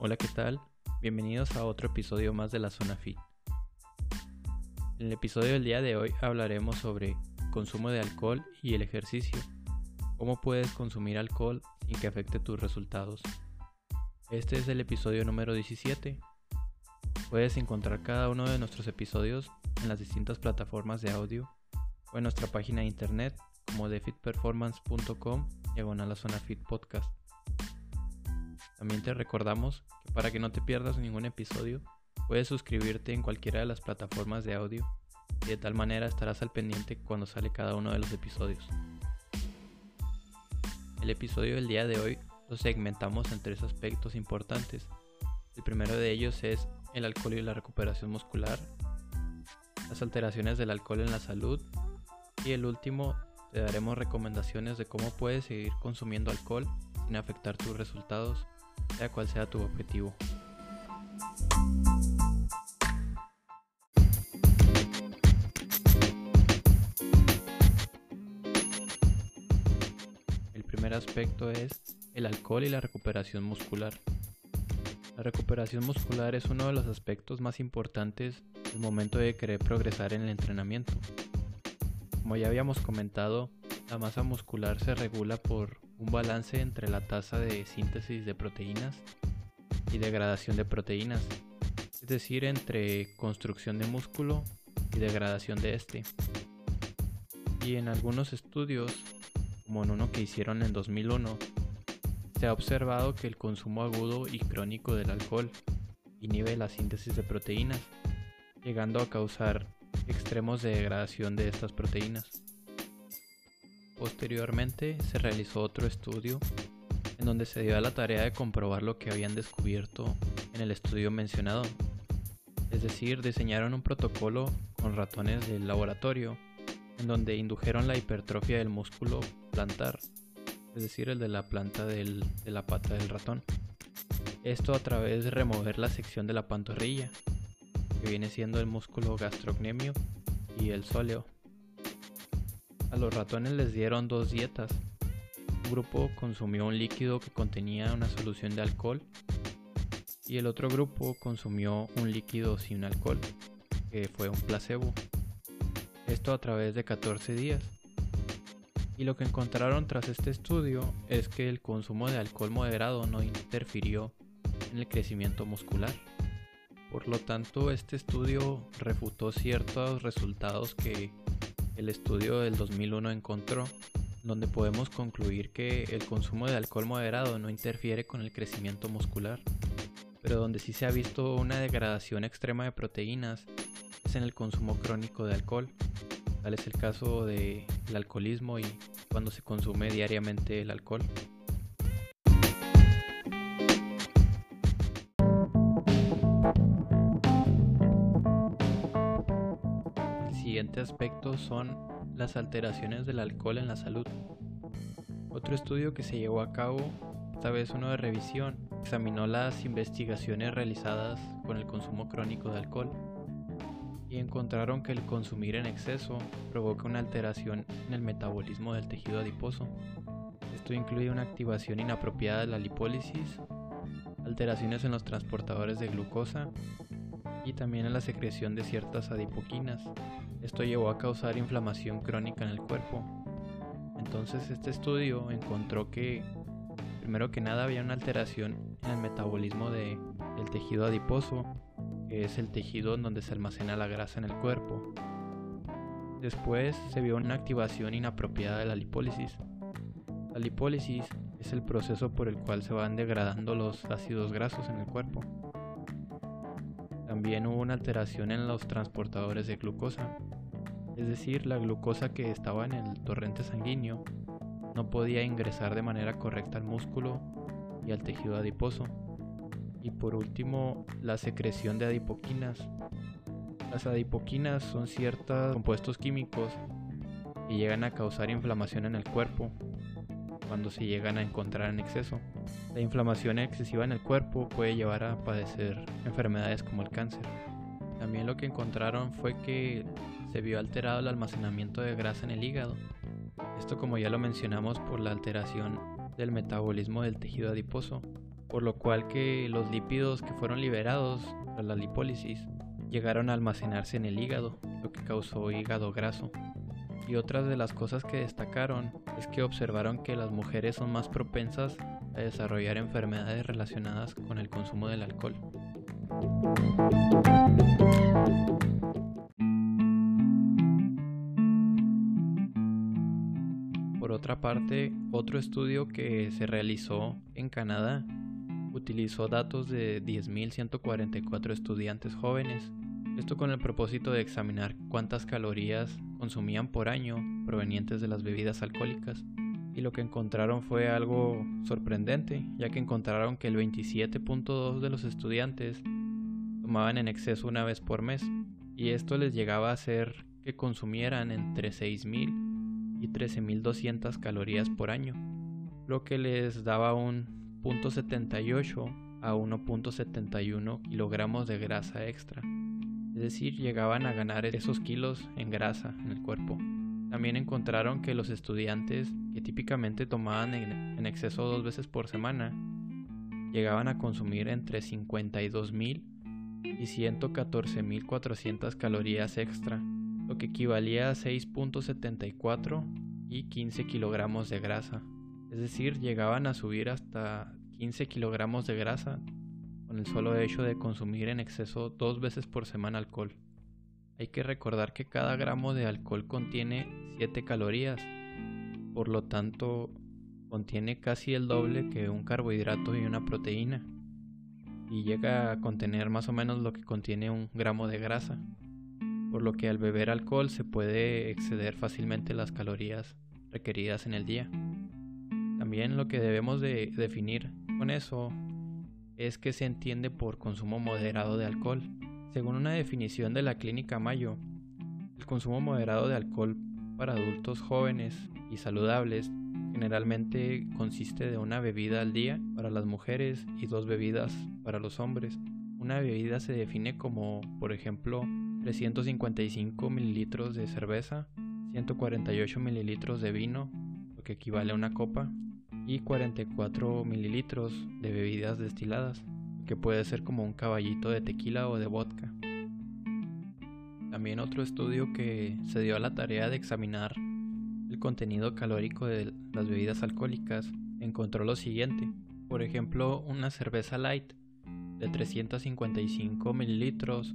Hola, ¿qué tal? Bienvenidos a otro episodio más de la Zona Fit. En el episodio del día de hoy hablaremos sobre consumo de alcohol y el ejercicio. Cómo puedes consumir alcohol sin que afecte tus resultados. Este es el episodio número 17. Puedes encontrar cada uno de nuestros episodios en las distintas plataformas de audio o en nuestra página de internet como defitperformance.com diagonal la zona fit podcast. También te recordamos que para que no te pierdas ningún episodio, puedes suscribirte en cualquiera de las plataformas de audio y de tal manera estarás al pendiente cuando sale cada uno de los episodios. El episodio del día de hoy lo segmentamos en tres aspectos importantes. El primero de ellos es el alcohol y la recuperación muscular, las alteraciones del alcohol en la salud y el último te daremos recomendaciones de cómo puedes seguir consumiendo alcohol sin afectar tus resultados sea cual sea tu objetivo. El primer aspecto es el alcohol y la recuperación muscular. La recuperación muscular es uno de los aspectos más importantes el momento de querer progresar en el entrenamiento. Como ya habíamos comentado, la masa muscular se regula por un balance entre la tasa de síntesis de proteínas y degradación de proteínas, es decir, entre construcción de músculo y degradación de este. Y en algunos estudios, como en uno que hicieron en 2001, se ha observado que el consumo agudo y crónico del alcohol inhibe la síntesis de proteínas, llegando a causar extremos de degradación de estas proteínas. Posteriormente se realizó otro estudio en donde se dio a la tarea de comprobar lo que habían descubierto en el estudio mencionado. Es decir, diseñaron un protocolo con ratones del laboratorio en donde indujeron la hipertrofia del músculo plantar, es decir, el de la planta de la pata del ratón. Esto a través de remover la sección de la pantorrilla, que viene siendo el músculo gastrocnemio y el sóleo. A los ratones les dieron dos dietas. Un grupo consumió un líquido que contenía una solución de alcohol y el otro grupo consumió un líquido sin alcohol, que fue un placebo. Esto a través de 14 días. Y lo que encontraron tras este estudio es que el consumo de alcohol moderado no interfirió en el crecimiento muscular. Por lo tanto, este estudio refutó ciertos resultados que el estudio del 2001 encontró, donde podemos concluir que el consumo de alcohol moderado no interfiere con el crecimiento muscular, pero donde sí se ha visto una degradación extrema de proteínas es en el consumo crónico de alcohol. Tal es el caso del alcoholismo y cuando se consume diariamente el alcohol. Siguiente aspecto son las alteraciones del alcohol en la salud. Otro estudio que se llevó a cabo, esta vez uno de revisión, examinó las investigaciones realizadas con el consumo crónico de alcohol y encontraron que el consumir en exceso provoca una alteración en el metabolismo del tejido adiposo. Esto incluye una activación inapropiada de la lipólisis, alteraciones en los transportadores de glucosa y también en la secreción de ciertas adipoquinas, esto llevó a causar inflamación crónica en el cuerpo. Entonces este estudio encontró que, primero que nada, había una alteración en el metabolismo del tejido adiposo, que es el tejido en donde se almacena la grasa en el cuerpo. Después se vio una activación inapropiada de la lipólisis. La lipólisis es el proceso por el cual se van degradando los ácidos grasos en el cuerpo. También hubo una alteración en los transportadores de glucosa, es decir, la glucosa que estaba en el torrente sanguíneo no podía ingresar de manera correcta al músculo y al tejido adiposo. Y por último, la secreción de adipoquinas. Las adipoquinas son ciertos compuestos químicos que llegan a causar inflamación en el cuerpo cuando se llegan a encontrar en exceso. La inflamación excesiva en el cuerpo puede llevar a padecer enfermedades como el cáncer. También lo que encontraron fue que se vio alterado el almacenamiento de grasa en el hígado. Esto como ya lo mencionamos por la alteración del metabolismo del tejido adiposo. por lo cual que los lípidos que fueron liberados tras la lipólisis llegaron a almacenarse en el hígado, lo que causó hígado graso. Y otras de las cosas que destacaron es que observaron que las mujeres son más propensas a desarrollar enfermedades relacionadas con el consumo del alcohol. Otra parte, otro estudio que se realizó en Canadá utilizó datos de 10.144 estudiantes jóvenes esto con el propósito de examinar cuántas calorías consumían por año provenientes de las bebidas alcohólicas. Y lo que encontraron fue algo sorprendente, ya que encontraron que el 27.2 de los estudiantes tomaban en exceso una vez por mes, y esto les llegaba a hacer que consumieran entre 6.000 y 13.200 calorías por año, lo que les daba un 0.78 a 1.71 kilogramos de grasa extra es decir, llegaban a ganar esos kilos en grasa en el cuerpo. También encontraron que los estudiantes que típicamente tomaban en, exceso dos veces por semana llegaban a consumir entre 52.000 y 114.400 calorías extra, lo que equivalía a 6.74 y 15 kilogramos de grasa. Es decir, llegaban a subir hasta 15 kilogramos de grasa con el solo hecho de consumir en exceso dos veces por semana alcohol. Hay que recordar que cada gramo de alcohol contiene 7 calorías, por lo tanto contiene casi el doble que un carbohidrato y una proteína, y llega a contener más o menos lo que contiene un gramo de grasa, por lo que al beber alcohol se puede exceder fácilmente las calorías requeridas en el día. También lo que debemos de definir con eso es que se entiende por consumo moderado de alcohol. Según una definición de la Clínica Mayo, el consumo moderado de alcohol para adultos jóvenes y saludables generalmente consiste de una bebida al día para las mujeres y dos bebidas para los hombres. Una bebida se define como, por ejemplo, 355 mililitros de cerveza, 148 mililitros de vino, lo que equivale a una copa, y 44 mililitros de bebidas destiladas, que puede ser como un caballito de tequila o de vodka. También otro estudio que se dio a la tarea de examinar el contenido calórico de las bebidas alcohólicas encontró lo siguiente. Por ejemplo, una cerveza light de 355 mililitros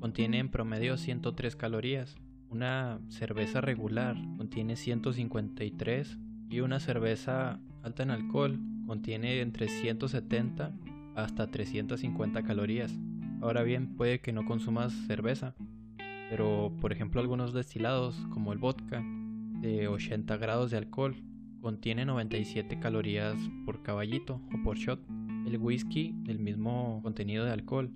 contiene en promedio 103 calorías. Una cerveza regular contiene 153 y una cerveza alta en alcohol, contiene entre 170 hasta 350 calorías. Ahora bien, puede que no consumas cerveza, pero por ejemplo algunos destilados como el vodka de 80 grados de alcohol contiene 97 calorías por caballito o por shot. El whisky del mismo contenido de alcohol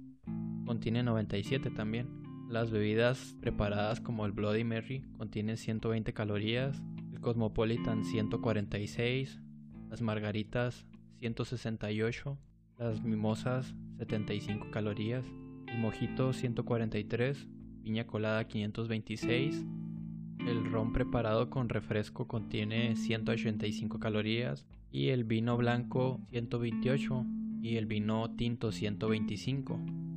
contiene 97 también. Las bebidas preparadas como el Bloody Mary contienen 120 calorías, el Cosmopolitan 146, las margaritas 168, las mimosas 75 calorías, el mojito 143, piña colada 526, el ron preparado con refresco contiene 185 calorías y el vino blanco 128 y el vino tinto 125.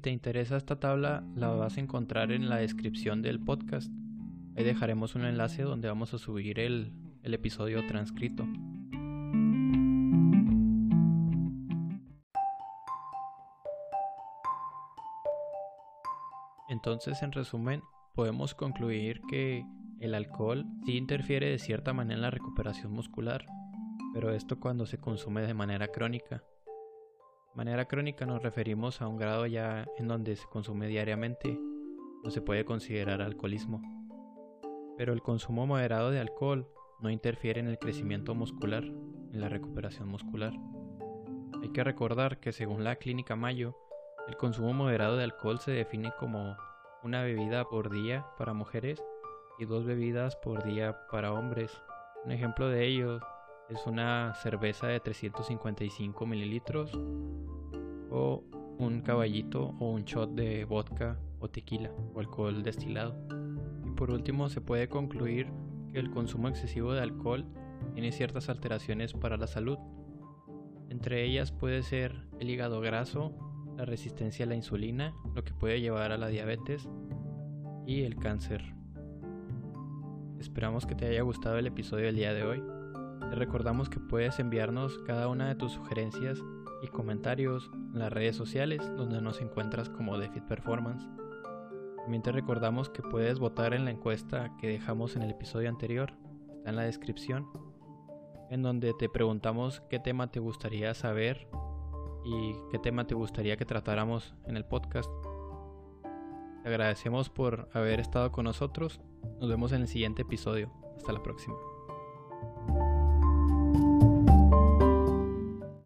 Te interesa esta tabla la vas a encontrar en la descripción del podcast. Ahí dejaremos un enlace donde vamos a subir el, el episodio transcrito. Entonces, en resumen, podemos concluir que el alcohol sí interfiere de cierta manera en la recuperación muscular, pero esto cuando se consume de manera crónica. Manera crónica nos referimos a un grado ya en donde se consume diariamente, no se puede considerar alcoholismo. Pero el consumo moderado de alcohol no interfiere en el crecimiento muscular, en la recuperación muscular. Hay que recordar que según la clínica Mayo, el consumo moderado de alcohol se define como una bebida por día para mujeres y dos bebidas por día para hombres. Un ejemplo de ello es una cerveza de 355 mililitros o un caballito o un shot de vodka o tequila o alcohol destilado. Y por último se puede concluir que el consumo excesivo de alcohol tiene ciertas alteraciones para la salud. Entre ellas puede ser el hígado graso, la resistencia a la insulina, lo que puede llevar a la diabetes y el cáncer. Esperamos que te haya gustado el episodio del día de hoy. Te recordamos que puedes enviarnos cada una de tus sugerencias y comentarios en las redes sociales donde nos encuentras como DeFit Performance. También te recordamos que puedes votar en la encuesta que dejamos en el episodio anterior, está en la descripción, en donde te preguntamos qué tema te gustaría saber y qué tema te gustaría que tratáramos en el podcast. Te agradecemos por haber estado con nosotros. Nos vemos en el siguiente episodio. Hasta la próxima.